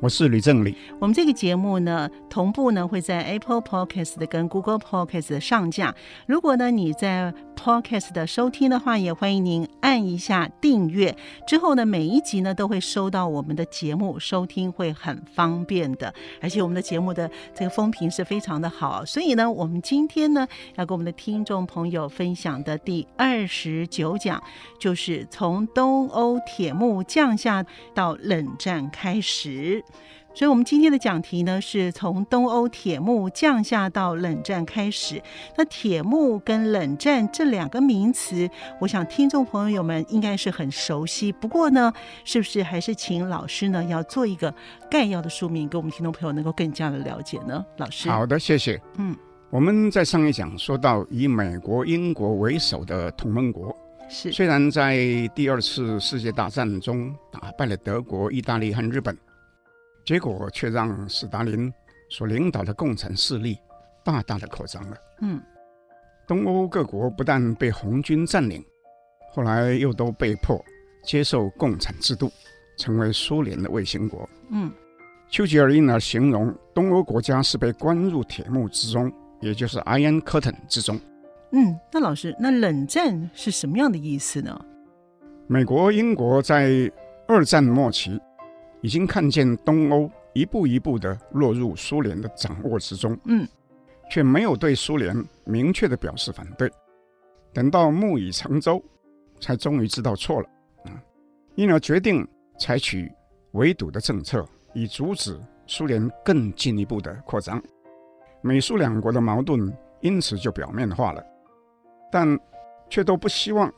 我是吕正理。我们这个节目呢，同步呢会在 Apple Podcast 跟 Google Podcast 上架。如果呢你在 Podcast 的收听的话，也欢迎您按一下订阅。之后呢，每一集呢都会收到我们的节目，收听会很方便的。而且我们的节目的这个风评是非常的好，所以呢，我们今天呢要跟我们的听众朋友分享的第二十九讲，就是从东欧铁幕降下到冷战开始。所以，我们今天的讲题呢，是从东欧铁幕降下到冷战开始。那铁幕跟冷战这两个名词，我想听众朋友们应该是很熟悉。不过呢，是不是还是请老师呢，要做一个概要的说明，给我们听众朋友能够更加的了解呢？老师，好的，谢谢。嗯，我们在上一讲说到，以美国、英国为首的同盟国，是虽然在第二次世界大战中打败了德国、意大利和日本。结果却让斯大林所领导的共产势力大大的扩张了。嗯，东欧各国不但被红军占领，后来又都被迫接受共产制度，成为苏联的卫星国。嗯，丘吉尔因而形容东欧国家是被关入铁幕之中，也就是 Iron Curtain 之中。嗯，那老师，那冷战是什么样的意思呢？美国、英国在二战末期。已经看见东欧一步一步的落入苏联的掌握之中，嗯，却没有对苏联明确的表示反对。等到木已成舟，才终于知道错了，啊，因而决定采取围堵的政策，以阻止苏联更进一步的扩张。美苏两国的矛盾因此就表面化了，但却都不希望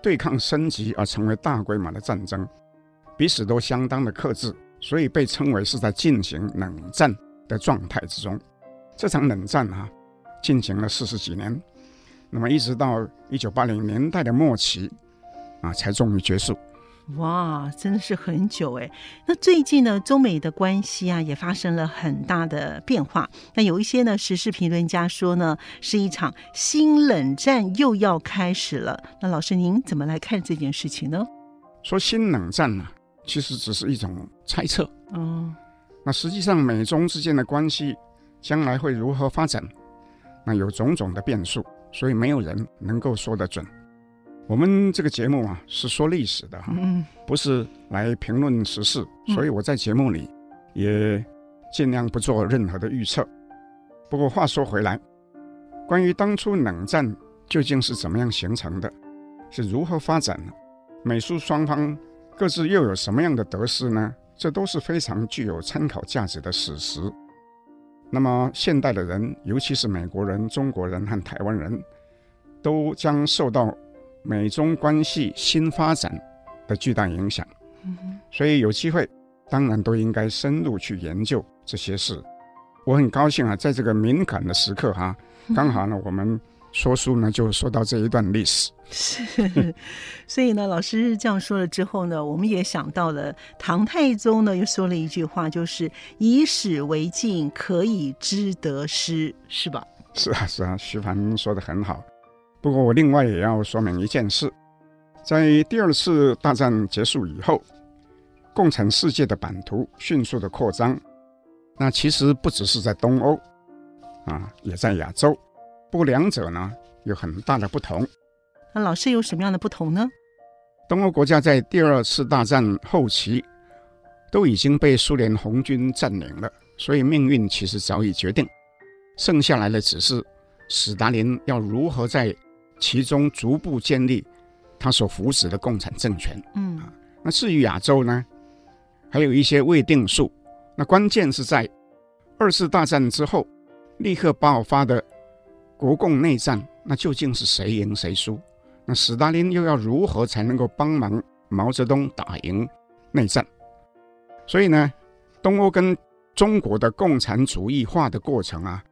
对抗升级而成为大规模的战争。彼此都相当的克制，所以被称为是在进行冷战的状态之中。这场冷战啊，进行了四十几年，那么一直到一九八零年代的末期啊，才终于结束。哇，真的是很久哎。那最近呢，中美的关系啊，也发生了很大的变化。那有一些呢，时事评论家说呢，是一场新冷战又要开始了。那老师您怎么来看这件事情呢？说新冷战呢、啊？其实只是一种猜测。嗯，那实际上美中之间的关系将来会如何发展？那有种种的变数，所以没有人能够说得准。我们这个节目啊是说历史的哈，嗯，不是来评论时事，所以我在节目里也尽量不做任何的预测。不过话说回来，关于当初冷战究竟是怎么样形成的，是如何发展的，美苏双方。各自又有什么样的得失呢？这都是非常具有参考价值的史实。那么，现代的人，尤其是美国人、中国人和台湾人，都将受到美中关系新发展的巨大影响。所以，有机会，当然都应该深入去研究这些事。我很高兴啊，在这个敏感的时刻哈、啊，刚好呢，我们。说书呢，就说到这一段历史。是，所以呢，老师这样说了之后呢，我们也想到了唐太宗呢，又说了一句话，就是“以史为镜，可以知得失”，是吧？是啊，是啊，徐凡说的很好。不过我另外也要说明一件事，在第二次大战结束以后，共产世界的版图迅速的扩张，那其实不只是在东欧，啊，也在亚洲。不过两者呢有很大的不同。那老师有什么样的不同呢？东欧国家在第二次大战后期都已经被苏联红军占领了，所以命运其实早已决定，剩下来的只是斯大林要如何在其中逐步建立他所扶持的共产政权。嗯，啊那至于亚洲呢，还有一些未定数。那关键是在二次大战之后立刻爆发的国共内战，那究竟是谁赢谁输？那斯大林又要如何才能够帮忙毛泽东打赢内战？所以呢，东欧跟中国的共产主义化的过程啊，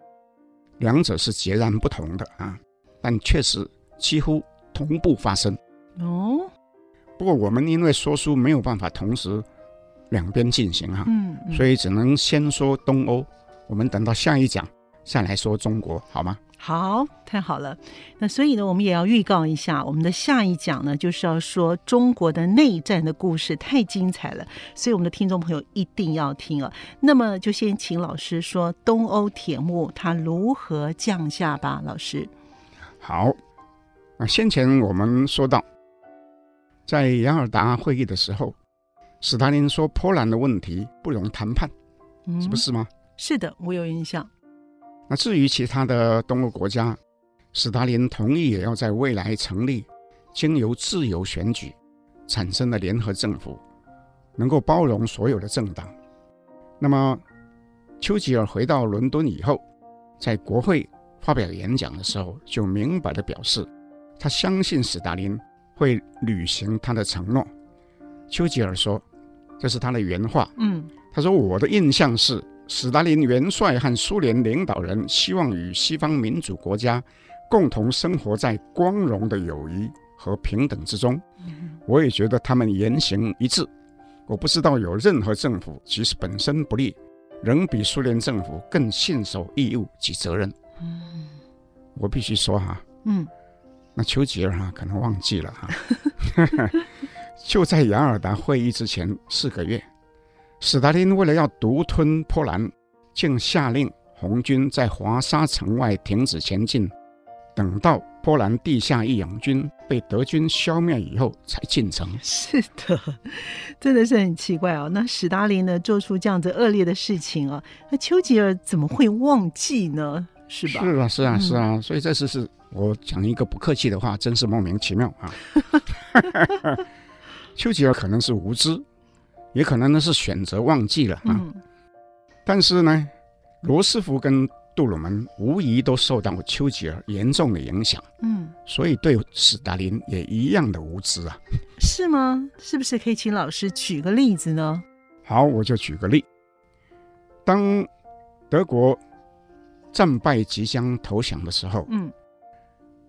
两者是截然不同的啊，但确实几乎同步发生。哦，不过我们因为说书没有办法同时两边进行哈、啊，嗯，嗯，所以只能先说东欧，我们等到下一讲再来说中国，好吗？好，太好了。那所以呢，我们也要预告一下，我们的下一讲呢，就是要说中国的内战的故事，太精彩了，所以我们的听众朋友一定要听啊。那么就先请老师说东欧铁幕它如何降下吧，老师。好，那先前我们说到，在雅尔达会议的时候，史达林说波兰的问题不容谈判，嗯，是不是吗？是的，我有印象。那至于其他的东欧国家，斯大林同意也要在未来成立经由自由选举产生的联合政府，能够包容所有的政党。那么，丘吉尔回到伦敦以后，在国会发表演讲的时候，就明白的表示，他相信斯大林会履行他的承诺。丘吉尔说：“这是他的原话。”嗯，他说：“我的印象是。”史达林元帅和苏联领导人希望与西方民主国家共同生活在光荣的友谊和平等之中。我也觉得他们言行一致。我不知道有任何政府，即使本身不利，仍比苏联政府更信守义务及责任。我必须说哈，嗯，那丘吉尔哈可能忘记了哈，就在雅尔达会议之前四个月。史达林为了要独吞波兰，竟下令红军在华沙城外停止前进，等到波兰地下义勇军被德军消灭以后才进城。是的，真的是很奇怪哦。那史达林呢，做出这样子恶劣的事情啊，那丘吉尔怎么会忘记呢？是吧？是啊，是啊，是啊。所以这次是我讲一个不客气的话，真是莫名其妙啊。丘吉尔可能是无知。也可能呢是选择忘记了啊，嗯、但是呢，罗斯福跟杜鲁门无疑都受到丘吉尔严重的影响，嗯，所以对斯大林也一样的无知啊，是吗？是不是可以请老师举个例子呢？好，我就举个例，当德国战败即将投降的时候，嗯，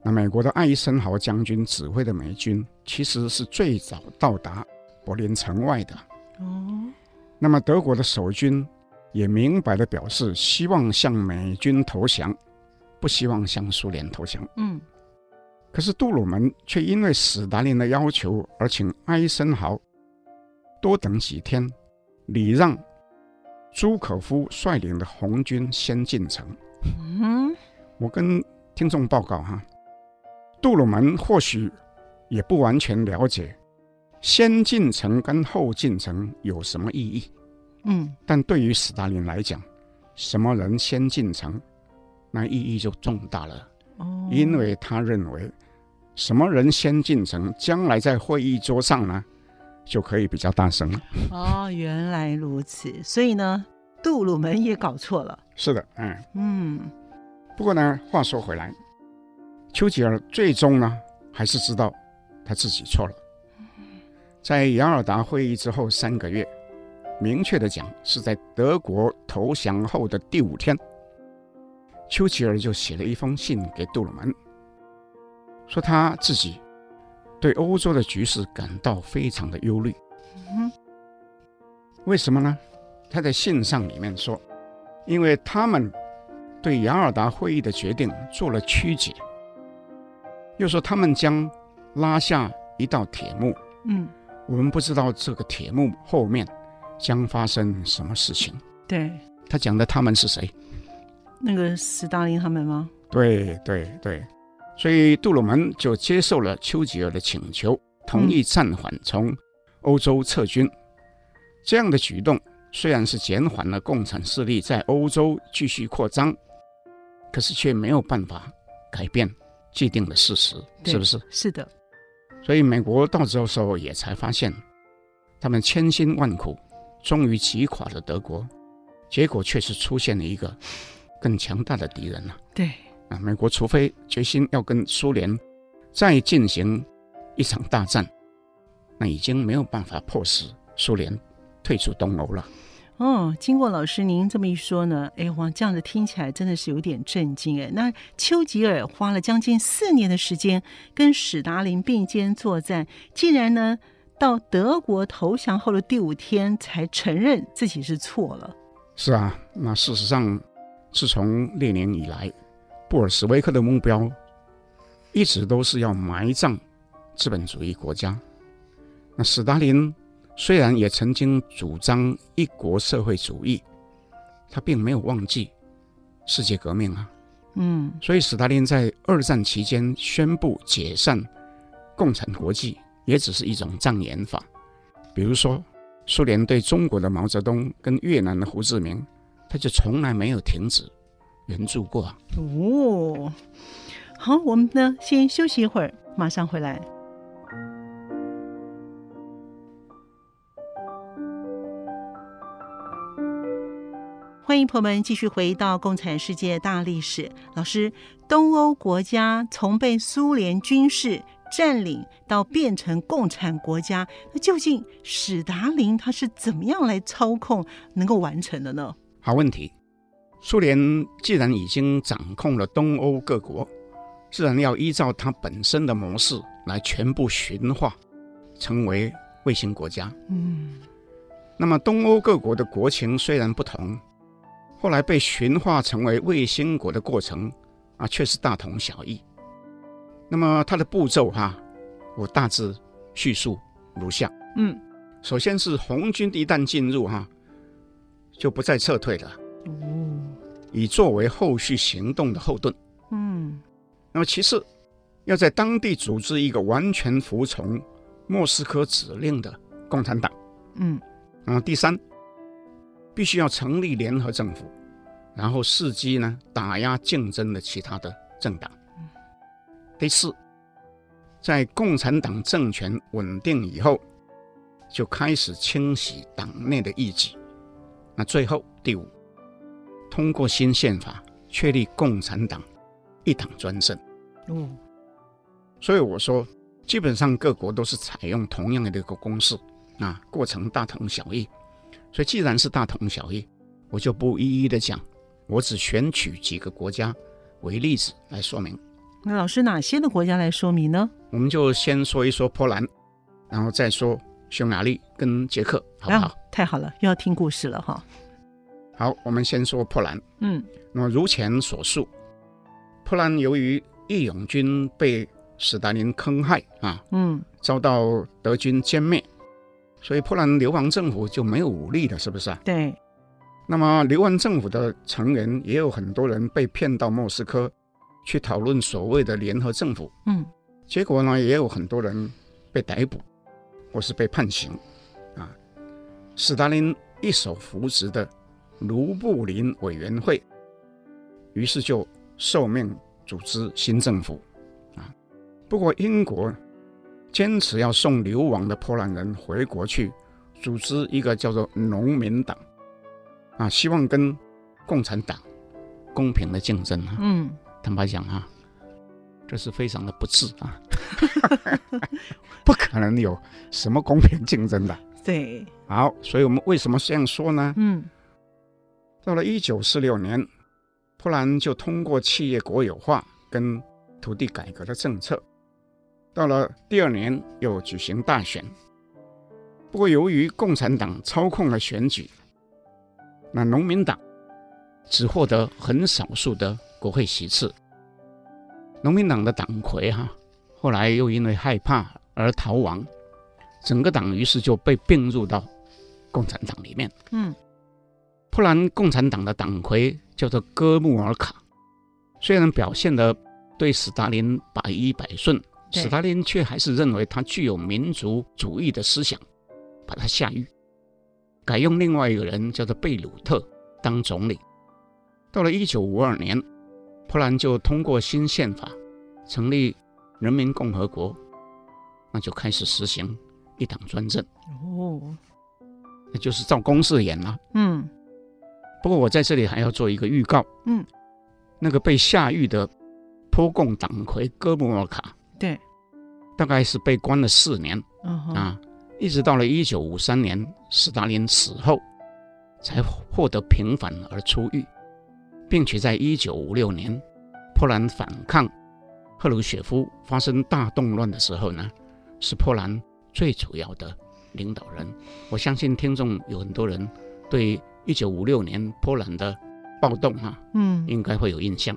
那美国的艾森豪将军指挥的美军其实是最早到达柏林城外的。哦，那么德国的守军也明白的表示，希望向美军投降，不希望向苏联投降。嗯，可是杜鲁门却因为史达林的要求而请艾森豪多等几天，礼让朱可夫率领的红军先进城。嗯，我跟听众报告哈，杜鲁门或许也不完全了解。先进城跟后进城有什么意义？嗯，但对于斯大林来讲，什么人先进城，那意义就重大了。哦，因为他认为，什么人先进城，将来在会议桌上呢，就可以比较大声了。哦，原来如此。所以呢，杜鲁门也搞错了。是的，嗯嗯。不过呢，话说回来，丘吉尔最终呢，还是知道他自己错了。在雅尔达会议之后三个月，明确的讲，是在德国投降后的第五天，丘吉尔就写了一封信给杜鲁门，说他自己对欧洲的局势感到非常的忧虑。嗯，为什么呢？他在信上里面说，因为他们对雅尔达会议的决定做了曲解，又说他们将拉下一道铁幕。嗯。我们不知道这个铁幕后面将发生什么事情。对，他讲的他们是谁？那个斯大林他们吗？对对对，所以杜鲁门就接受了丘吉尔的请求，同意暂缓从欧洲撤军。嗯、这样的举动虽然是减缓了共产势力在欧洲继续扩张，可是却没有办法改变既定的事实，是不是？是的。所以美国到这时候也才发现，他们千辛万苦，终于击垮了德国，结果却是出现了一个更强大的敌人了。对啊，美国除非决心要跟苏联再进行一场大战，那已经没有办法迫使苏联退出东欧了。哦，经过老师您这么一说呢，哎，哇，这样子听起来真的是有点震惊哎。那丘吉尔花了将近四年的时间跟史达林并肩作战，竟然呢到德国投降后的第五天才承认自己是错了。是啊，那事实上，自从列宁以来，布尔什维克的目标一直都是要埋葬资本主义国家。那史达林。虽然也曾经主张一国社会主义，他并没有忘记世界革命啊。嗯，所以斯大林在二战期间宣布解散共产国际，也只是一种障眼法。比如说，苏联对中国的毛泽东跟越南的胡志明，他就从来没有停止援助过。哦，好，我们呢先休息一会儿，马上回来。欢迎朋友们继续回到《共产世界大历史》。老师，东欧国家从被苏联军事占领到变成共产国家，那究竟史达林他是怎么样来操控能够完成的呢？好问题。苏联既然已经掌控了东欧各国，自然要依照它本身的模式来全部驯化，成为卫星国家。嗯。那么东欧各国的国情虽然不同。后来被驯化成为卫星国的过程啊，却是大同小异。那么它的步骤哈、啊，我大致叙述如下：嗯，首先是红军一旦进入哈、啊，就不再撤退了，哦，以作为后续行动的后盾。嗯，那么其次，要在当地组织一个完全服从莫斯科指令的共产党。嗯，然后第三。必须要成立联合政府，然后伺机呢打压竞争的其他的政党。第四，在共产党政权稳定以后，就开始清洗党内的异己。那最后第五，通过新宪法确立共产党一党专政。哦，所以我说，基本上各国都是采用同样的一个公式啊，过程大同小异。所以，既然是大同小异，我就不一一的讲，我只选取几个国家为例子来说明。那老师，哪些的国家来说明呢？我们就先说一说波兰，然后再说匈牙利跟捷克，好不好？啊，太好了，又要听故事了哈。好，我们先说波兰。嗯，那么如前所述，波兰由于义勇军被史达林坑害啊，嗯，遭到德军歼灭。所以波兰流亡政府就没有武力了，是不是啊？对。那么流亡政府的成员也有很多人被骗到莫斯科去讨论所谓的联合政府。嗯。结果呢，也有很多人被逮捕或是被判刑。啊，斯大林一手扶植的卢布林委员会，于是就受命组织新政府。啊，不过英国。坚持要送流亡的波兰人回国去，组织一个叫做农民党，啊，希望跟共产党公平的竞争啊。嗯，坦白讲啊，这是非常的不智啊，不可能有什么公平竞争的。对，好，所以我们为什么这样说呢？嗯，到了一九四六年，波兰就通过企业国有化跟土地改革的政策。到了第二年，又举行大选。不过，由于共产党操控了选举，那农民党只获得很少数的国会席次。农民党的党魁哈，后来又因为害怕而逃亡，整个党于是就被并入到共产党里面。嗯，波兰共产党的党魁叫做戈穆尔卡，虽然表现得对斯大林百依百顺。史达林却还是认为他具有民族主义的思想，把他下狱，改用另外一个人叫做贝鲁特当总理。到了一九五二年，波兰就通过新宪法，成立人民共和国，那就开始实行一党专政。哦，那就是照公式演了。嗯。不过我在这里还要做一个预告。嗯。那个被下狱的波共党魁戈穆尔卡，对，大概是被关了四年。嗯、啊，一直到了一九五三年斯大林死后，才获得平反而出狱，并且在一九五六年波兰反抗赫鲁雪夫发生大动乱的时候呢，是波兰最主要的领导人。我相信听众有很多人对一九五六年波兰的暴动哈、啊，嗯，应该会有印象。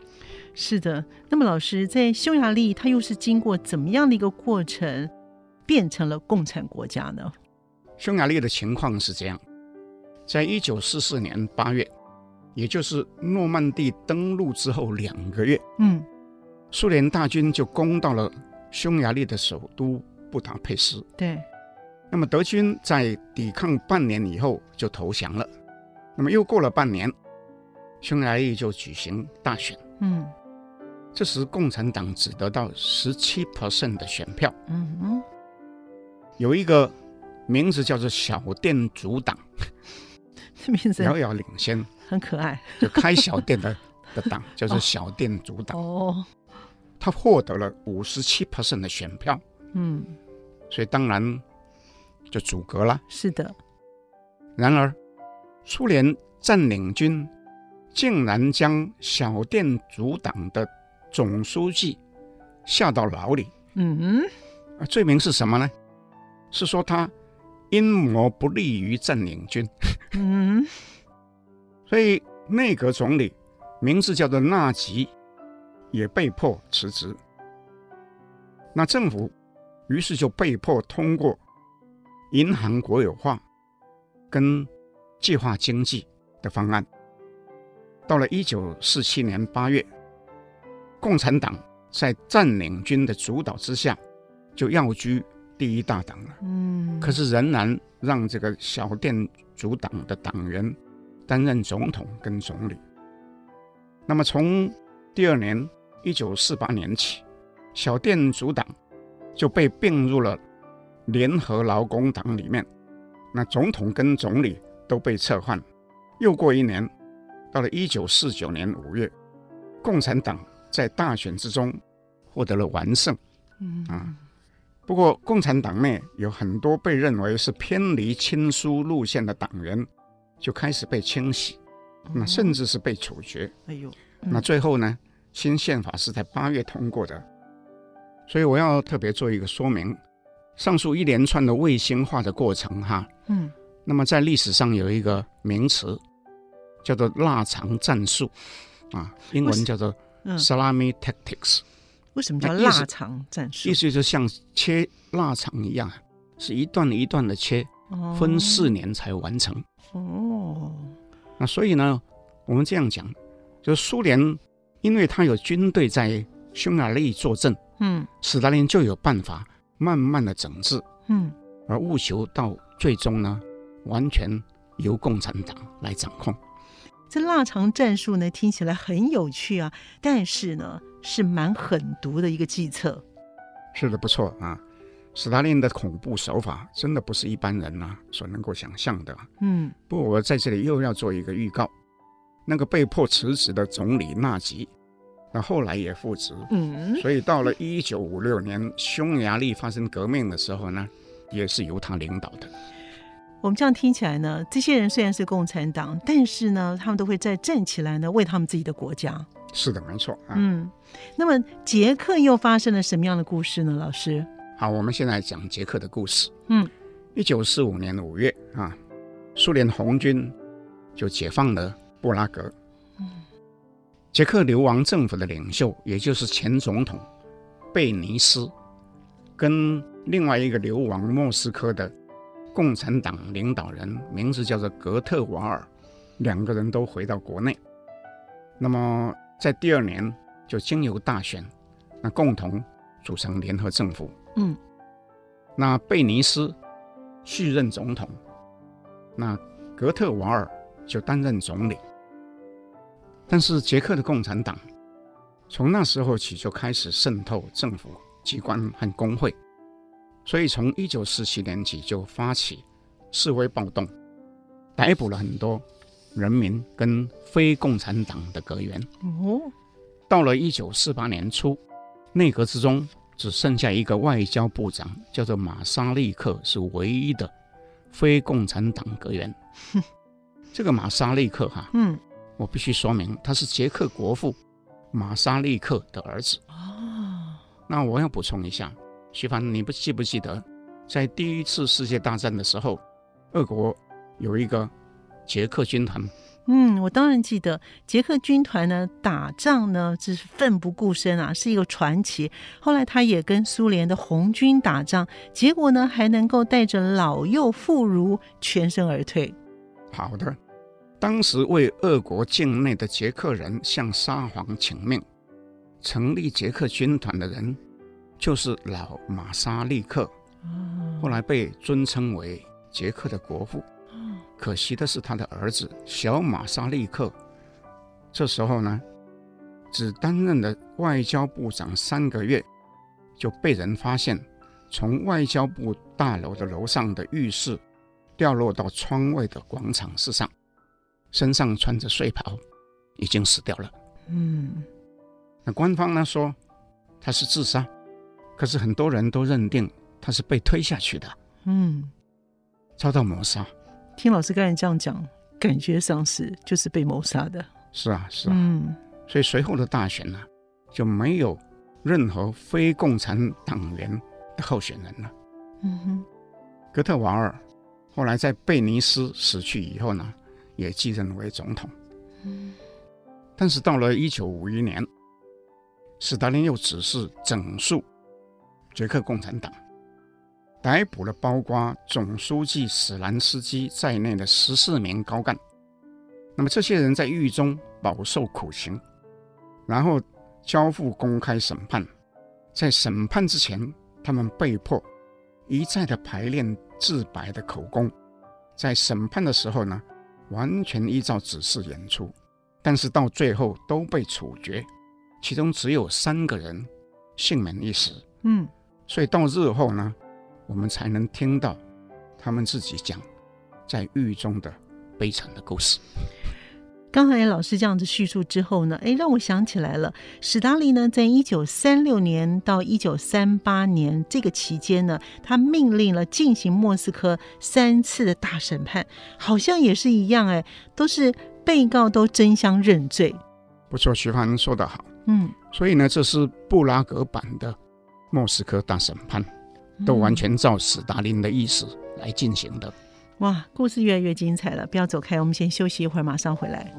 是的，那么老师在匈牙利，它又是经过怎么样的一个过程？变成了共产国家呢？匈牙利的情况是这样，在一九四四年八月，也就是诺曼底登陆之后两个月，嗯，苏联大军就攻到了匈牙利的首都布达佩斯。对，那么德军在抵抗半年以后就投降了。那么又过了半年，匈牙利就举行大选。嗯，这时共产党只得到十七 percent 的选票。嗯嗯。有一个名字叫做“小店主党 ”，这名字遥遥领先，很可爱。就开小店的 的党叫做“小店主党”。哦，他获得了五十七 percent 的选票。嗯，所以当然就阻隔了。是的。然而，苏联占领军竟然将小店主党的总书记下到牢里。嗯嗯。罪名是什么呢？是说他阴谋不利于占领军，嗯，所以内阁总理名字叫做纳吉，也被迫辞职。那政府于是就被迫通过银行国有化跟计划经济的方案。到了一九四七年八月，共产党在占领军的主导之下，就要居。第一大党了，嗯，可是仍然让这个小店主党的党员担任总统跟总理。那么从第二年一九四八年起，小店主党就被并入了联合劳工党里面，那总统跟总理都被撤换。又过一年，到了一九四九年五月，共产党在大选之中获得了完胜，嗯啊。不过，共产党内有很多被认为是偏离亲苏路线的党员，就开始被清洗，那甚至是被处决。哎呦，那最后呢，新宪法是在八月通过的。所以我要特别做一个说明：上述一连串的卫星化的过程，哈，嗯，那么在历史上有一个名词叫做“腊肠战术”，啊，英文叫做 “salami tactics”。为什么叫腊肠战术？意思就像切腊肠一样，是一段一段的切，分四年才完成。哦，那所以呢，我们这样讲，就是苏联，因为他有军队在匈牙利坐镇，嗯，斯大林就有办法慢慢的整治，嗯，而务求到最终呢，完全由共产党来掌控。这腊肠战术呢，听起来很有趣啊，但是呢，是蛮狠毒的一个计策。是的，不错啊。斯大林的恐怖手法真的不是一般人呐、啊、所能够想象的。嗯。不过我在这里又要做一个预告，那个被迫辞职的总理纳吉，那后来也复职。嗯。所以到了一九五六年匈牙利发生革命的时候呢，也是由他领导的。我们这样听起来呢，这些人虽然是共产党，但是呢，他们都会再站起来呢，为他们自己的国家。是的，没错。啊、嗯，那么捷克又发生了什么样的故事呢？老师，好，我们现在讲捷克的故事。嗯，一九四五年五月啊，苏联红军就解放了布拉格。嗯，捷克流亡政府的领袖，也就是前总统贝尼斯，跟另外一个流亡莫斯科的。共产党领导人名字叫做格特瓦尔，两个人都回到国内。那么在第二年就经由大选，那共同组成联合政府。嗯，那贝尼斯续任总统，那格特瓦尔就担任总理。但是捷克的共产党从那时候起就开始渗透政府机关和工会，所以从一九四七年起就发起示威暴动，逮捕了很多人民跟非共产党的阁员。哦，到了一九四八年初，内阁之中只剩下一个外交部长，叫做马沙利克，是唯一的非共产党阁员。这个马沙利克哈，嗯，我必须说明，他是捷克国父。马沙利克的儿子哦，那我要补充一下，徐帆，你不记不记得，在第一次世界大战的时候，俄国有一个捷克军团？嗯，我当然记得，捷克军团呢打仗呢就是奋不顾身啊，是一个传奇。后来他也跟苏联的红军打仗，结果呢还能够带着老幼妇孺全身而退。好的。当时为俄国境内的捷克人向沙皇请命，成立捷克军团的人就是老马沙利克，后来被尊称为捷克的国父。可惜的是，他的儿子小马沙利克，这时候呢，只担任了外交部长三个月，就被人发现从外交部大楼的楼上的浴室掉落到窗外的广场之上。身上穿着睡袍，已经死掉了。嗯，那官方呢说他是自杀，可是很多人都认定他是被推下去的。嗯，遭到谋杀。听老师刚才这样讲，感觉上是就是被谋杀的。是啊，是啊。嗯，所以随后的大选呢，就没有任何非共产党员的候选人了。嗯哼，格特瓦尔后来在贝尼斯死去以后呢，也继任为总统，嗯但是到了一九五一年，斯大林又指示整肃捷克共产党，逮捕了包括总书记史兰斯基在内的十四名高干。那么这些人在狱中饱受苦刑，然后交付公开审判。在审判之前，他们被迫一再的排练自白的口供。在审判的时候呢，完全依照指示演出，但是到最后都被处决，其中只有三个人幸免一死。嗯，所以到日后呢，我们才能听到他们自己讲在狱中的悲惨的故事。刚才老师这样子叙述之后呢，哎，让我想起来了，史达林呢，在一九三六年到一九三八年这个期间呢，他命令了进行莫斯科三次的大审判，好像也是一样，哎，都是被告都争相认罪。不错，徐帆说得好，嗯，所以呢，这是布拉格版的莫斯科大审判，都完全照斯大林的意思来进行的。哇，故事越来越精彩了！不要走开，我们先休息一会儿，马上回来。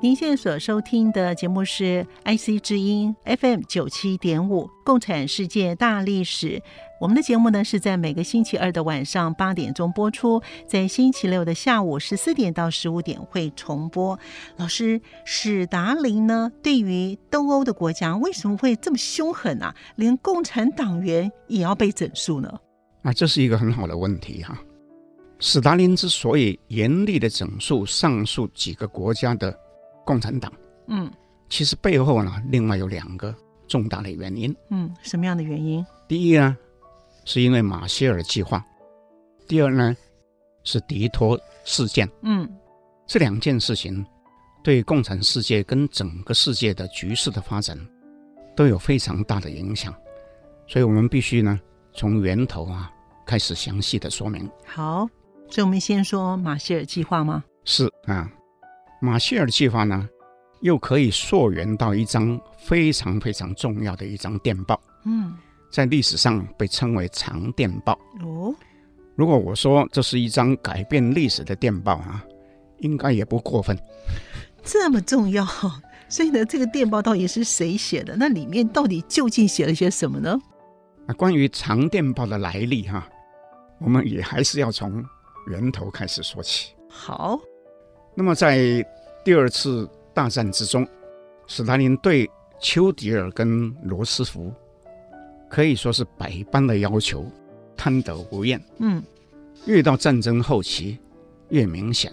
您现在所收听的节目是 IC 之音 FM 九七点五《共产世界大历史》。我们的节目呢是在每个星期二的晚上八点钟播出，在星期六的下午十四点到十五点会重播。老师，史达林呢，对于东欧的国家为什么会这么凶狠啊？连共产党员也要被整肃呢？啊，这是一个很好的问题哈。史达林之所以严厉的整肃上述几个国家的。共产党，嗯，其实背后呢，另外有两个重大的原因，嗯，什么样的原因？第一呢，是因为马歇尔计划；第二呢，是迪托事件，嗯，这两件事情对共产世界跟整个世界的局势的发展都有非常大的影响，所以我们必须呢，从源头啊开始详细的说明。好，所以我们先说马歇尔计划吗？是啊。马歇尔计划呢，又可以溯源到一张非常非常重要的一张电报。嗯，在历史上被称为长电报。哦，如果我说这是一张改变历史的电报啊，应该也不过分。这么重要，所以呢，这个电报到底是谁写的？那里面到底究竟写了些什么呢？啊关于长电报的来历哈，我们也还是要从源头开始说起。好。那么，在第二次大战之中，斯大林对丘吉尔跟罗斯福可以说是百般的要求，贪得无厌。嗯，越到战争后期越明显，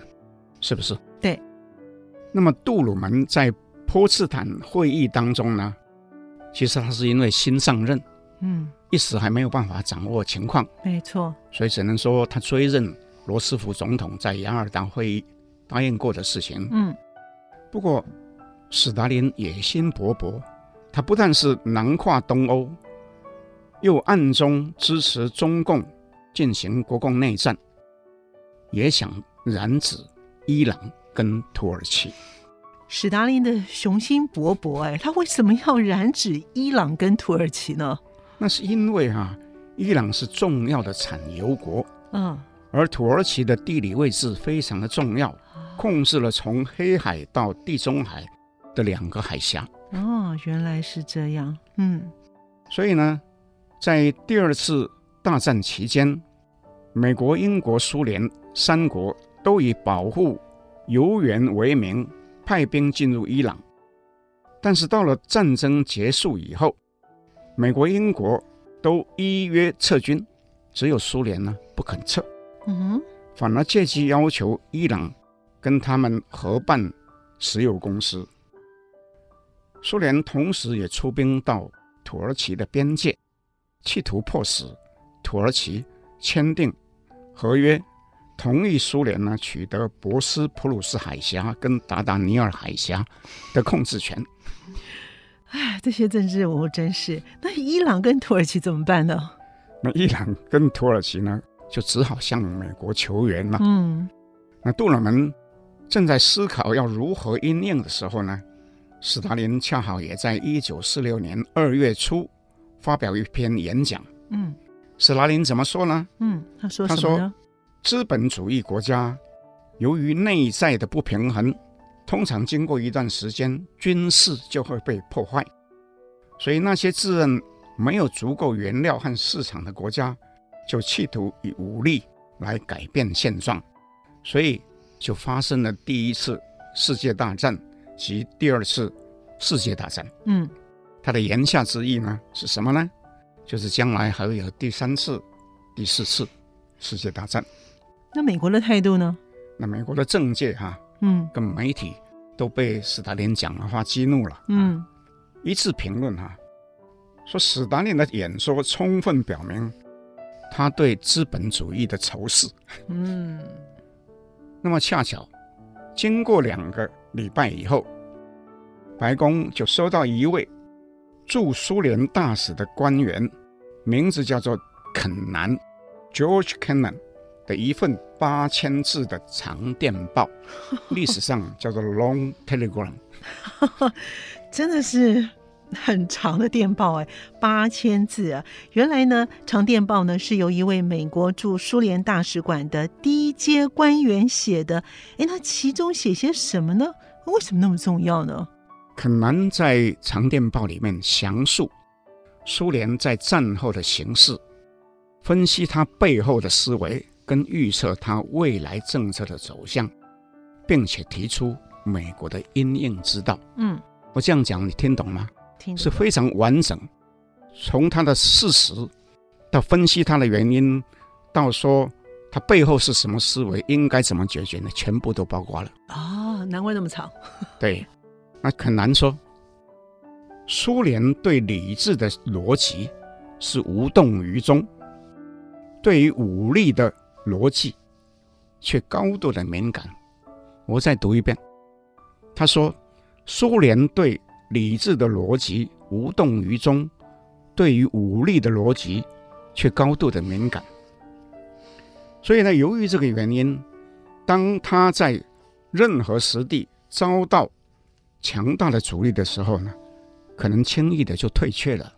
是不是？对。那么杜鲁门在波茨坦会议当中呢，其实他是因为新上任，嗯，一时还没有办法掌握情况，没错，所以只能说他追认罗斯福总统在雅尔达会议答应过的事情，嗯。不过，史达林野心勃勃，他不但是囊括东欧，又暗中支持中共进行国共内战，也想染指伊朗跟土耳其。史达林的雄心勃勃，哎，他为什么要染指伊朗跟土耳其呢？那是因为哈、啊，伊朗是重要的产油国，嗯，而土耳其的地理位置非常的重要。控制了从黑海到地中海的两个海峡。哦，原来是这样。嗯，所以呢，在第二次大战期间，美国、英国、苏联三国都以保护油源为名派兵进入伊朗。但是到了战争结束以后，美国、英国都依约撤军，只有苏联呢不肯撤。嗯哼，反而借机要求伊朗。跟他们合办石油公司，苏联同时也出兵到土耳其的边界，企图迫使土耳其签订合约，同意苏联呢取得博斯普鲁斯海峡跟达达尼尔海峡的控制权。哎，这些政治人物真是……那伊朗跟土耳其怎么办呢？那伊朗跟土耳其呢，就只好向美国求援了。嗯，那杜鲁门。正在思考要如何应应的时候呢，斯大林恰好也在一九四六年二月初发表一篇演讲。嗯，史达林怎么说呢？嗯，他说：“他说，资本主义国家由于内在的不平衡，通常经过一段时间，军事就会被破坏。所以那些自认没有足够原料和市场的国家，就企图以武力来改变现状。所以。”就发生了第一次世界大战及第二次世界大战。嗯，他的言下之意呢是什么呢？就是将来还会有第三次、第四次世界大战。那美国的态度呢？那美国的政界哈、啊，嗯，跟媒体都被斯大林讲的话激怒了。嗯，一致评论哈、啊，说斯大林的演说充分表明他对资本主义的仇视。嗯。那么恰巧，经过两个礼拜以后，白宫就收到一位驻苏联大使的官员，名字叫做肯南 （George Kennan） 的一份八千字的长电报，历史上叫做 Long Telegram，真的是。很长的电报哎，八千字啊！原来呢，长电报呢是由一位美国驻苏联大使馆的低阶官员写的。哎，那其中写些什么呢？为什么那么重要呢？肯南在长电报里面详述苏联在战后的形势，分析他背后的思维，跟预测他未来政策的走向，并且提出美国的因应之道。嗯，我这样讲你听懂吗？听是非常完整，从他的事实到分析他的原因，到说他背后是什么思维，应该怎么解决呢？全部都包括了。啊、哦，难怪那么长。对，那很难说。苏联对理智的逻辑是无动于衷，对于武力的逻辑却高度的敏感。我再读一遍，他说，苏联对。理智的逻辑无动于衷，对于武力的逻辑却高度的敏感。所以呢，由于这个原因，当他在任何时地遭到强大的阻力的时候呢，可能轻易的就退却了。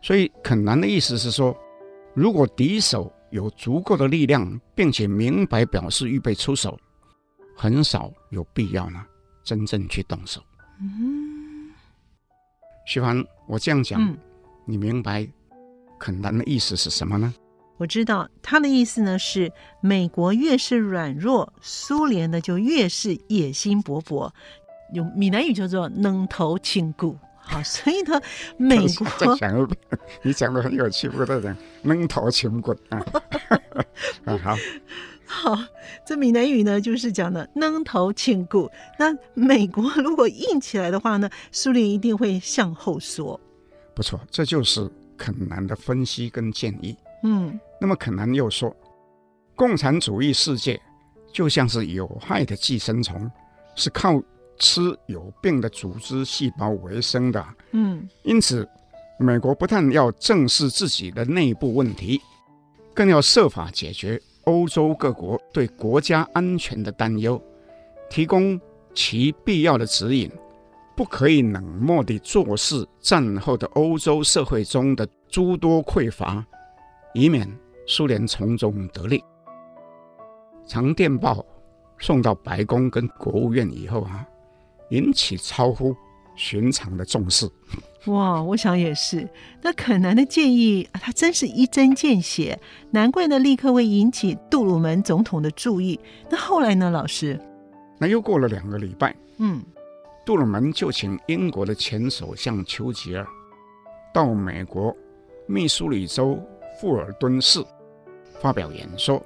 所以肯南的意思是说，如果敌手有足够的力量，并且明白表示预备出手，很少有必要呢真正去动手。嗯。徐凡，我这样讲，嗯，你明白肯南的意思是什么呢？我知道他的意思呢是，美国越是软弱，苏联呢就越是野心勃勃，用闽南语叫做“能头青骨”。好，所以呢，美国 再讲一遍，你讲的很有趣，我在讲能头轻滚啊。啊，好，好，这闽南语呢，就是讲的扔头轻滚。那美国如果硬起来的话呢，苏联一定会向后缩。不错，这就是肯南的分析跟建议。嗯，那么肯南又说，共产主义世界就像是有害的寄生虫，是靠吃有病的组织细胞为生的。嗯，因此，美国不但要正视自己的内部问题，更要设法解决欧洲各国对国家安全的担忧，提供其必要的指引。不可以冷漠地坐视战后的欧洲社会中的诸多匮乏，以免苏联从中得利。长电报送到白宫跟国务院以后啊，引起超乎寻常的重视。哇，我想也是。那肯南的建议，他真是一针见血，难怪呢，立刻会引起杜鲁门总统的注意。那后来呢，老师？那又过了两个礼拜，嗯。杜鲁门就请英国的前首相丘吉尔到美国密苏里州富尔顿市发表演说。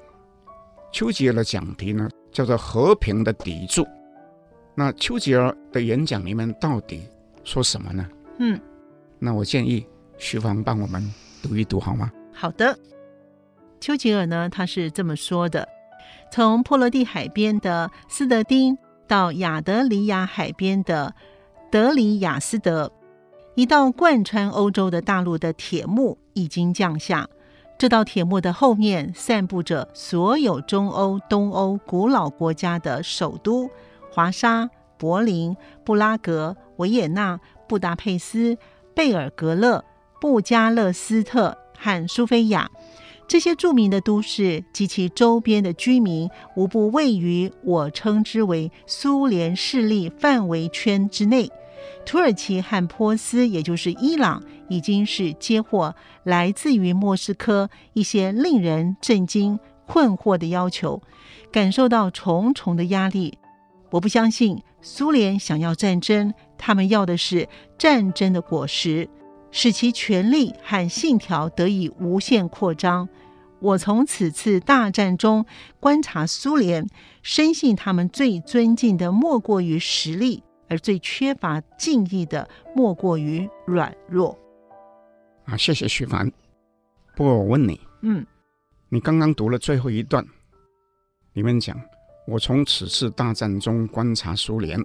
丘吉尔的讲题呢叫做“和平的砥柱”。那丘吉尔的演讲里面到底说什么呢？嗯，那我建议徐芳帮我们读一读好吗？好的。丘吉尔呢，他是这么说的：从波罗的海边的斯德丁。到亚得里亚海边的德里亚斯德，一道贯穿欧洲的大陆的铁幕已经降下。这道铁幕的后面，散布着所有中欧、东欧古老国家的首都：华沙、柏林、布拉格、维也纳、布达佩斯、贝尔格勒、布加勒斯特和苏菲亚。这些著名的都市及其周边的居民，无不位于我称之为苏联势力范围圈之内。土耳其和波斯，也就是伊朗，已经是接获来自于莫斯科一些令人震惊、困惑的要求，感受到重重的压力。我不相信苏联想要战争，他们要的是战争的果实。使其权力和信条得以无限扩张。我从此次大战中观察苏联，深信他们最尊敬的莫过于实力，而最缺乏敬意的莫过于软弱。啊，谢谢徐凡。不过我问你，嗯，你刚刚读了最后一段，里面讲，我从此次大战中观察苏联，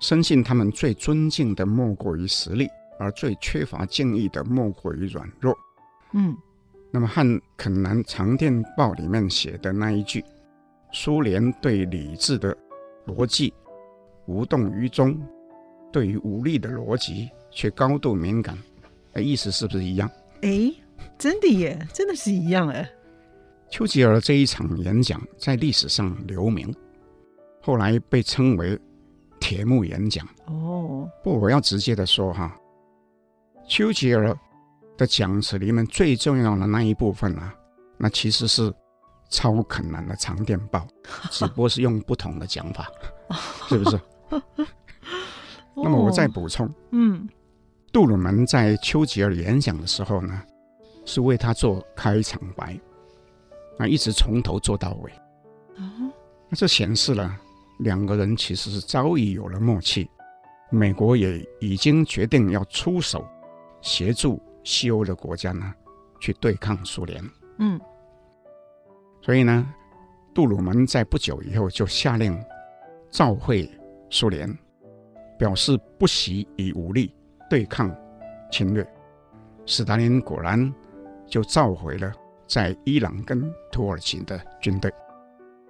深信他们最尊敬的莫过于实力。而最缺乏敬意的莫过于软弱。嗯，那么和肯南长电报里面写的那一句“苏联对理智的逻辑无动于衷，对于武力的逻辑却高度敏感”，的意思是不是一样？哎，真的耶，真的是一样哎。丘吉尔这一场演讲在历史上留名，后来被称为“铁幕演讲”。哦，不，我要直接的说哈。丘吉尔的讲词里面最重要的那一部分啊，那其实是超肯南的长电报，只不过是用不同的讲法，是不是？那么我再补充，嗯，杜鲁门在丘吉尔演讲的时候呢，是为他做开场白，那一直从头做到尾，啊那这显示了两个人其实是早已有了默契，美国也已经决定要出手。协助西欧的国家呢，去对抗苏联。嗯，所以呢，杜鲁门在不久以后就下令召会苏联，表示不惜以武力对抗侵略。斯大林果然就召回了在伊朗跟土耳其的军队。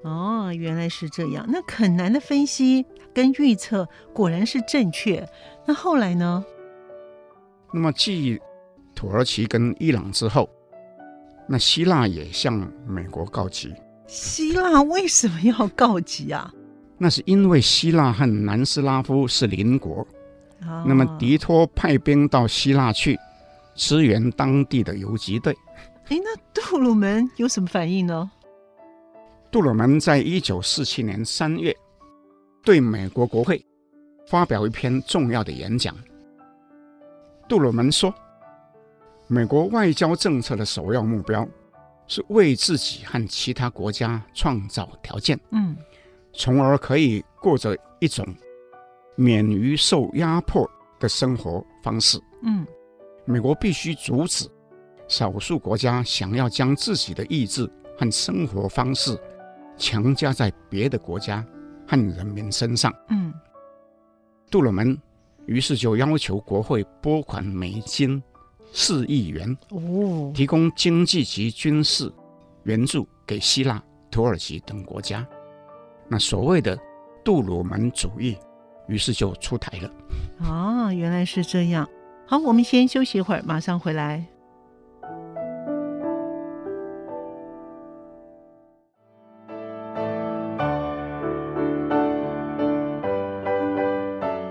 哦，原来是这样。那肯南的分析跟预测果然是正确。那后来呢？那么，继土耳其跟伊朗之后，那希腊也向美国告急。希腊为什么要告急啊？那是因为希腊和南斯拉夫是邻国。哦。那么，迪托派兵到希腊去支援当地的游击队。哎，那杜鲁门有什么反应呢？杜鲁门在一九四七年三月对美国国会发表一篇重要的演讲。杜鲁门说，美国外交政策的首要目标是为自己和其他国家创造条件，嗯，从而可以过着一种免于受压迫的生活方式。嗯，美国必须阻止少数国家想要将自己的意志和生活方式强加在别的国家和人民身上。嗯，杜鲁门。于是就要求国会拨款美金四亿元，哦，提供经济及军事援助给希腊、土耳其等国家。那所谓的杜鲁门主义，于是就出台了。哦，原来是这样。好，我们先休息一会儿，马上回来。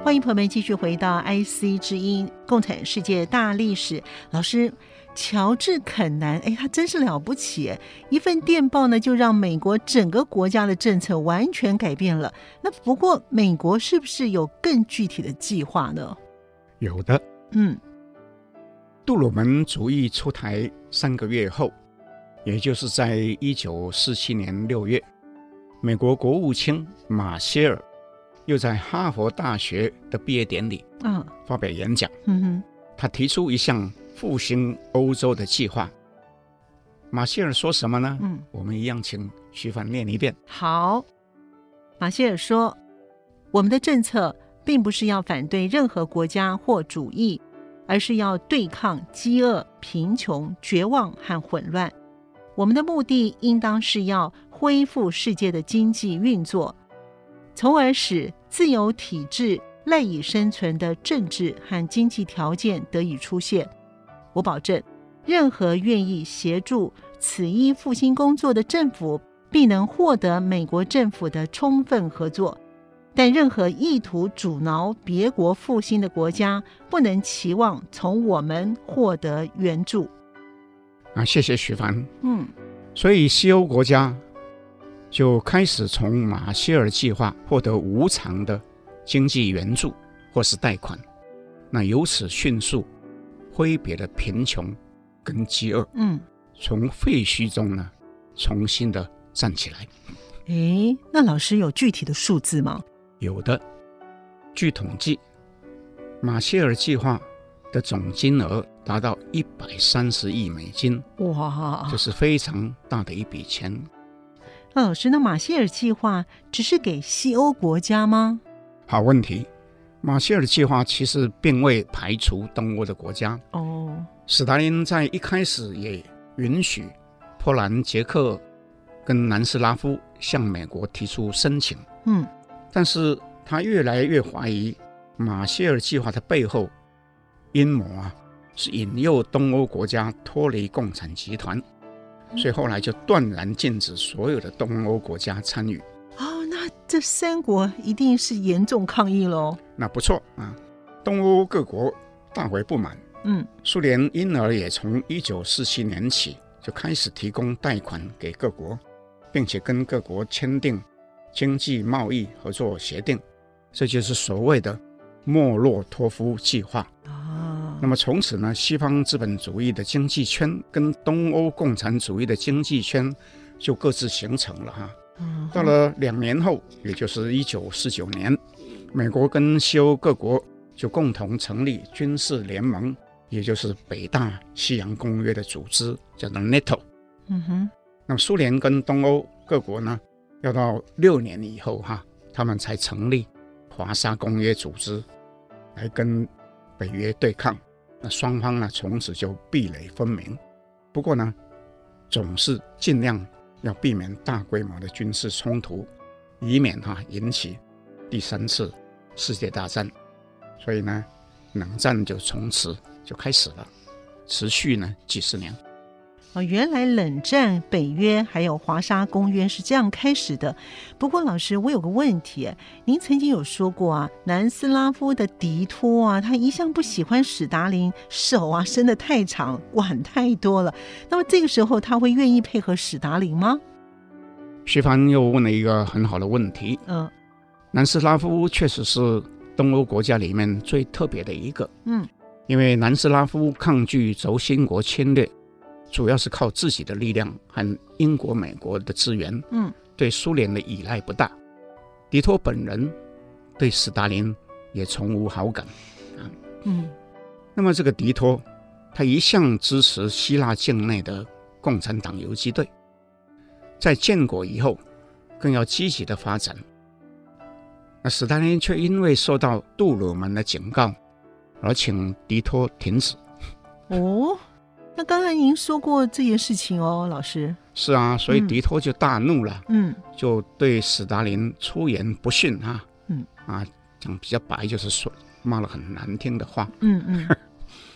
欢迎朋友们继续回到 IC 之音共产世界大历史。老师，乔治肯南，哎，他真是了不起！一份电报呢，就让美国整个国家的政策完全改变了。那不过，美国是不是有更具体的计划呢？有的，嗯，杜鲁门主义出台三个月后，也就是在一九四七年六月，美国国务卿马歇尔。又在哈佛大学的毕业典礼啊发表演讲。嗯哼，他提出一项复兴欧洲的计划。马歇尔说什么呢？嗯，我们一样请徐凡念一遍。好，马歇尔说：“我们的政策并不是要反对任何国家或主义，而是要对抗饥饿、贫穷、绝望和混乱。我们的目的应当是要恢复世界的经济运作。”从而使自由体制赖以生存的政治和经济条件得以出现。我保证，任何愿意协助此一复兴工作的政府，必能获得美国政府的充分合作。但任何意图阻挠别国复兴的国家，不能期望从我们获得援助。啊，谢谢许凡。嗯，所以西欧国家。就开始从马歇尔计划获得无偿的经济援助或是贷款，那由此迅速挥别了贫穷跟饥饿，嗯，从废墟中呢重新的站起来。诶，那老师有具体的数字吗？有的，据统计，马歇尔计划的总金额达到一百三十亿美金，哇，这是非常大的一笔钱。那老师，那马歇尔计划只是给西欧国家吗？好问题，马歇尔计划其实并未排除东欧的国家。哦，斯大林在一开始也允许波兰、捷克跟南斯拉夫向美国提出申请。嗯，但是他越来越怀疑马歇尔计划的背后阴谋啊，是引诱东欧国家脱离共产集团。所以后来就断然禁止所有的东欧国家参与。哦，那这三国一定是严重抗议喽。那不错啊，东欧各国大为不满。嗯，苏联因而也从一九四七年起就开始提供贷款给各国，并且跟各国签订经济贸易合作协定，这就是所谓的莫洛托夫计划。那么从此呢，西方资本主义的经济圈跟东欧共产主义的经济圈就各自形成了哈。到了两年后，也就是一九四九年，美国跟西欧各国就共同成立军事联盟，也就是北大西洋公约的组织，叫做 NATO。嗯哼。那么苏联跟东欧各国呢，要到六年以后哈，他们才成立华沙公约组织，来跟北约对抗。那双方呢，从此就壁垒分明。不过呢，总是尽量要避免大规模的军事冲突，以免哈引起第三次世界大战。所以呢，冷战就从此就开始了，持续呢几十年。哦，原来冷战、北约还有华沙公约是这样开始的。不过，老师，我有个问题，您曾经有说过啊，南斯拉夫的迪托啊，他一向不喜欢史达林，手啊伸得太长，管太多了。那么这个时候，他会愿意配合史达林吗？徐帆又问了一个很好的问题。嗯，南斯拉夫确实是东欧国家里面最特别的一个。嗯，因为南斯拉夫抗拒轴心国侵略，主要是靠自己的力量和英国、美国的资源，嗯，对苏联的依赖不大。迪托本人对斯大林也从无好感，啊，嗯，那么这个迪托，他一向支持希腊境内的共产党游击队，在建国以后，更要积极的发展。那斯大林却因为受到杜鲁门的警告。而请迪托停止。哦，那刚才您说过这件事情哦，老师。是啊，所以迪托就大怒了，嗯，就对斯大林出言不逊啊，嗯啊，讲比较白就是说骂了很难听的话，嗯嗯。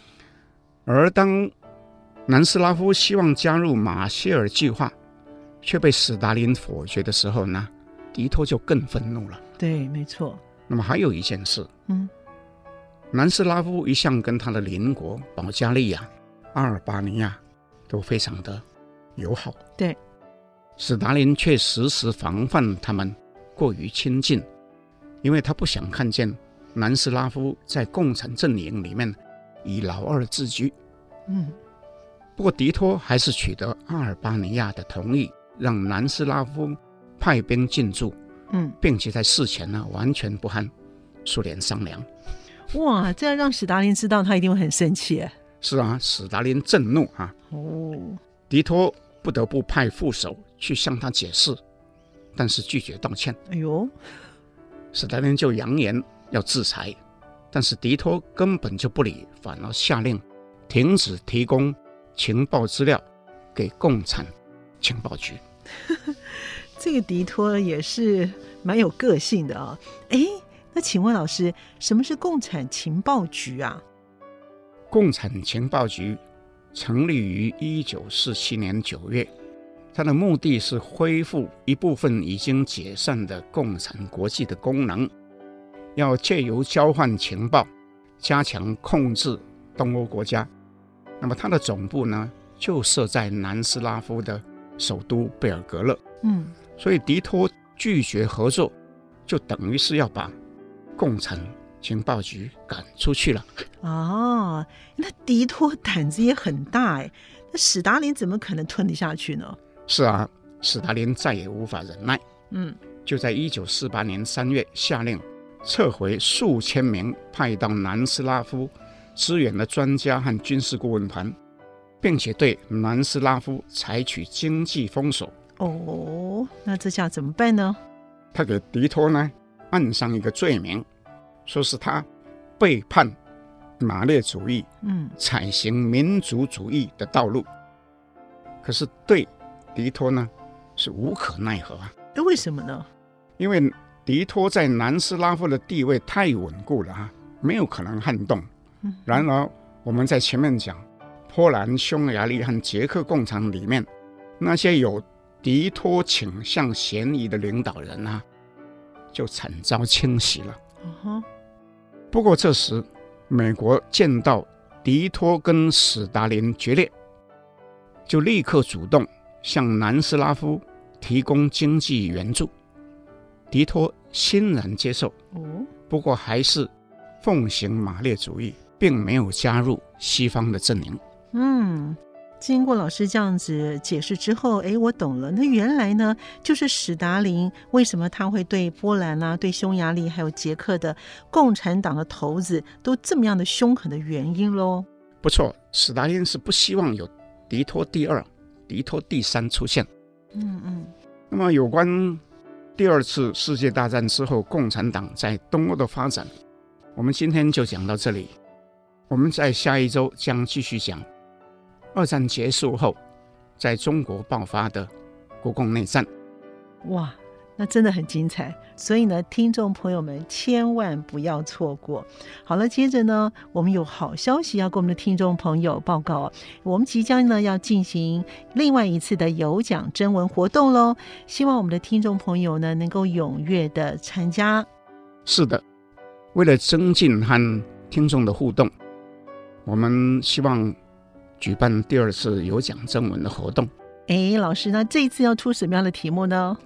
而当南斯拉夫希望加入马歇尔计划，却被斯大林否决的时候呢，迪托就更愤怒了。对，没错。那么还有一件事，嗯。南斯拉夫一向跟他的邻国保加利亚、阿尔巴尼亚都非常的友好。对，斯大林却时时防范他们过于亲近，因为他不想看见南斯拉夫在共产阵营里面以老二自居。嗯，不过迪托还是取得阿尔巴尼亚的同意，让南斯拉夫派兵进驻。嗯，并且在事前呢，完全不和苏联商量。哇，这样让史达林知道，他一定会很生气。是啊，史达林震怒啊！哦，迪托不得不派副手去向他解释，但是拒绝道歉。哎呦，史达林就扬言要制裁，但是迪托根本就不理，反而下令停止提供情报资料给共产情报局。这个迪托也是蛮有个性的啊！哎。那请问老师，什么是共产情报局啊？共产情报局成立于一九四七年九月，它的目的是恢复一部分已经解散的共产国际的功能，要借由交换情报，加强控制东欧国家。那么它的总部呢，就设在南斯拉夫的首都贝尔格勒。嗯，所以迪托拒绝合作，就等于是要把。共产情报局赶出去了哦，那迪托胆子也很大哎，那史达林怎么可能吞得下去呢？是啊，史达林再也无法忍耐，嗯，就在一九四八年三月下令撤回数千名派到南斯拉夫支援的专家和军事顾问团，并且对南斯拉夫采取经济封锁。哦，那这下怎么办呢？他给迪托呢按上一个罪名。说是他背叛马列主义，嗯，采行民族主义的道路。可是对迪托呢是无可奈何啊。那为什么呢？因为迪托在南斯拉夫的地位太稳固了啊，没有可能撼动。然而我们在前面讲，波兰、匈牙利和捷克共产里面那些有迪托倾向嫌疑的领导人啊，就惨遭清洗了。Uh-huh. 不过这时，美国见到迪托跟史达林决裂，就立刻主动向南斯拉夫提供经济援助。迪托欣然接受，不过还是奉行马列主义，并没有加入西方的阵营。嗯。经过老师这样子解释之后，哎，我懂了。那原来呢，就是史达林为什么他会对波兰啊、对匈牙利还有捷克的共产党的头子都这么样的凶狠的原因喽？不错，史达林是不希望有迪托第二、迪托第三出现。嗯嗯。那么有关第二次世界大战之后共产党在东欧的发展，我们今天就讲到这里。我们在下一周将继续讲。二战结束后，在中国爆发的国共内战，哇，那真的很精彩。所以呢，听众朋友们千万不要错过。好了，接着呢，我们有好消息要跟我们的听众朋友报告。我们即将呢要进行另外一次的有奖征文活动喽，希望我们的听众朋友呢能够踊跃的参加。是的，为了增进和听众的互动，我们希望。举办第二次有奖征文的活动。哎，老师，那这一次要出什么样的题目呢？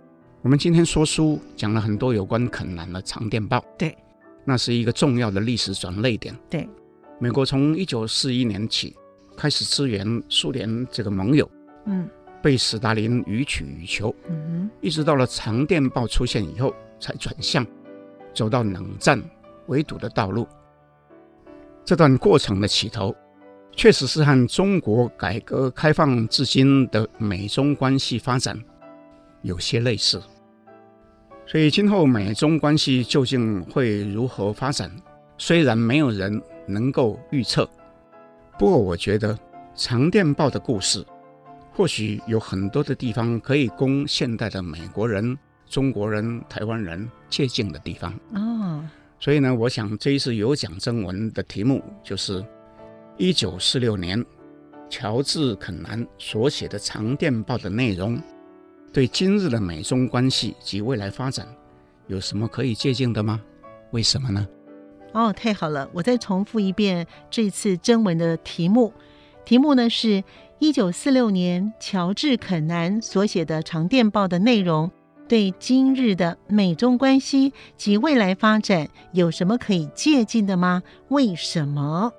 我们今天说书讲了很多有关肯南的长电报。对，那是一个重要的历史转捩点。对，美国从一九四一年起开始支援苏联这个盟友，嗯，被斯大林予取予求，嗯哼，一直到了长电报出现以后，才转向走到冷战围堵的道路。这段过程的起头，确实是和中国改革开放至今的美中关系发展有些类似。所以，今后美中关系究竟会如何发展？虽然没有人能够预测，不过我觉得长电报的故事，或许有很多的地方可以供现代的美国人、中国人、台湾人借鉴的地方。哦，所以呢，我想这一次有奖征文的题目就是一九四六年乔治肯南所写的长电报的内容。对今日的美中关系及未来发展，有什么可以借鉴的吗？为什么呢？哦，太好了！我再重复一遍这次征文的题目，题目呢是一九四六年乔治肯南所写的长电报的内容，对今日的美中关系及未来发展有什么可以借鉴的吗？为什么？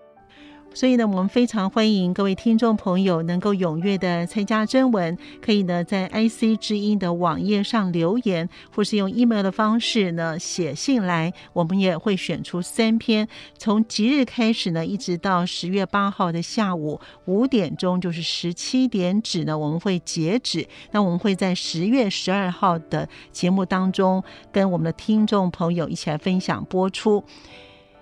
所以呢，我们非常欢迎各位听众朋友能够踊跃的参加征文，可以呢在 IC 之音的网页上留言，或是用 email 的方式呢写信来，我们也会选出三篇，从即日开始呢，一直到十月八号的下午五点钟，就是十七点止呢，我们会截止。那我们会在十月十二号的节目当中，跟我们的听众朋友一起来分享播出。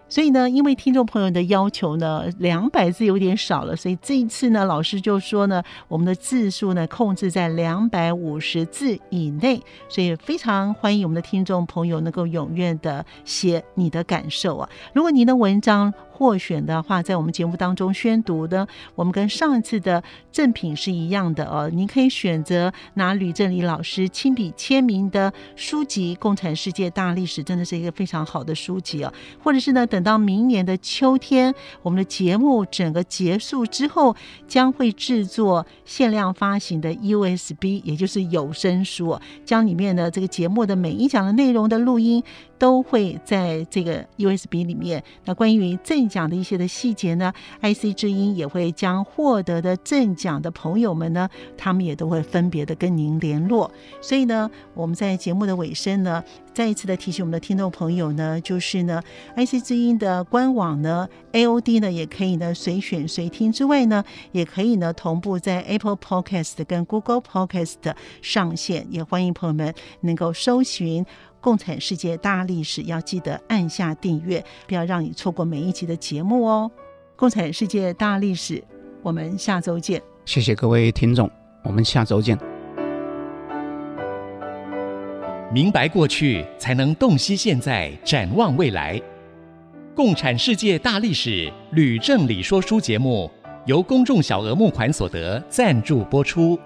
所以呢，因为听众朋友的要求呢，两百字有点少了，所以这一次呢，老师就说呢，我们的字数呢控制在两百五十字以内，所以非常欢迎我们的听众朋友能够踊跃的写你的感受啊。如果您的文章获选的话，在我们节目当中宣读的，我们跟上一次的赠品是一样的哦。您可以选择拿吕正礼老师亲笔签名的书籍《共产世界大历史》，真的是一个非常好的书籍哦。或者是呢，等到明年的秋天，我们的节目整个结束之后，将会制作限量发行的 USB，也就是有声书，将里面的这个节目的每一讲的内容的录音。都会在这个 USB 里面。那关于赠奖的一些的细节呢，IC 之音也会将获得的赠奖的朋友们呢，他们也都会分别的跟您联络。所以呢，我们在节目的尾声呢，再一次的提醒我们的听众朋友呢，就是呢，IC 之音的官网呢，AOD 呢也可以呢随选随听之外呢，也可以呢同步在 Apple Podcast 跟 Google Podcast 上线。也欢迎朋友们能够搜寻。共产世界大历史，要记得按下订阅，不要让你错过每一集的节目哦。共产世界大历史，我们下周见。谢谢各位听众，我们下周见。明白过去，才能洞悉现在，展望未来。共产世界大历史吕正理说书节目，由公众小额募款所得赞助播出。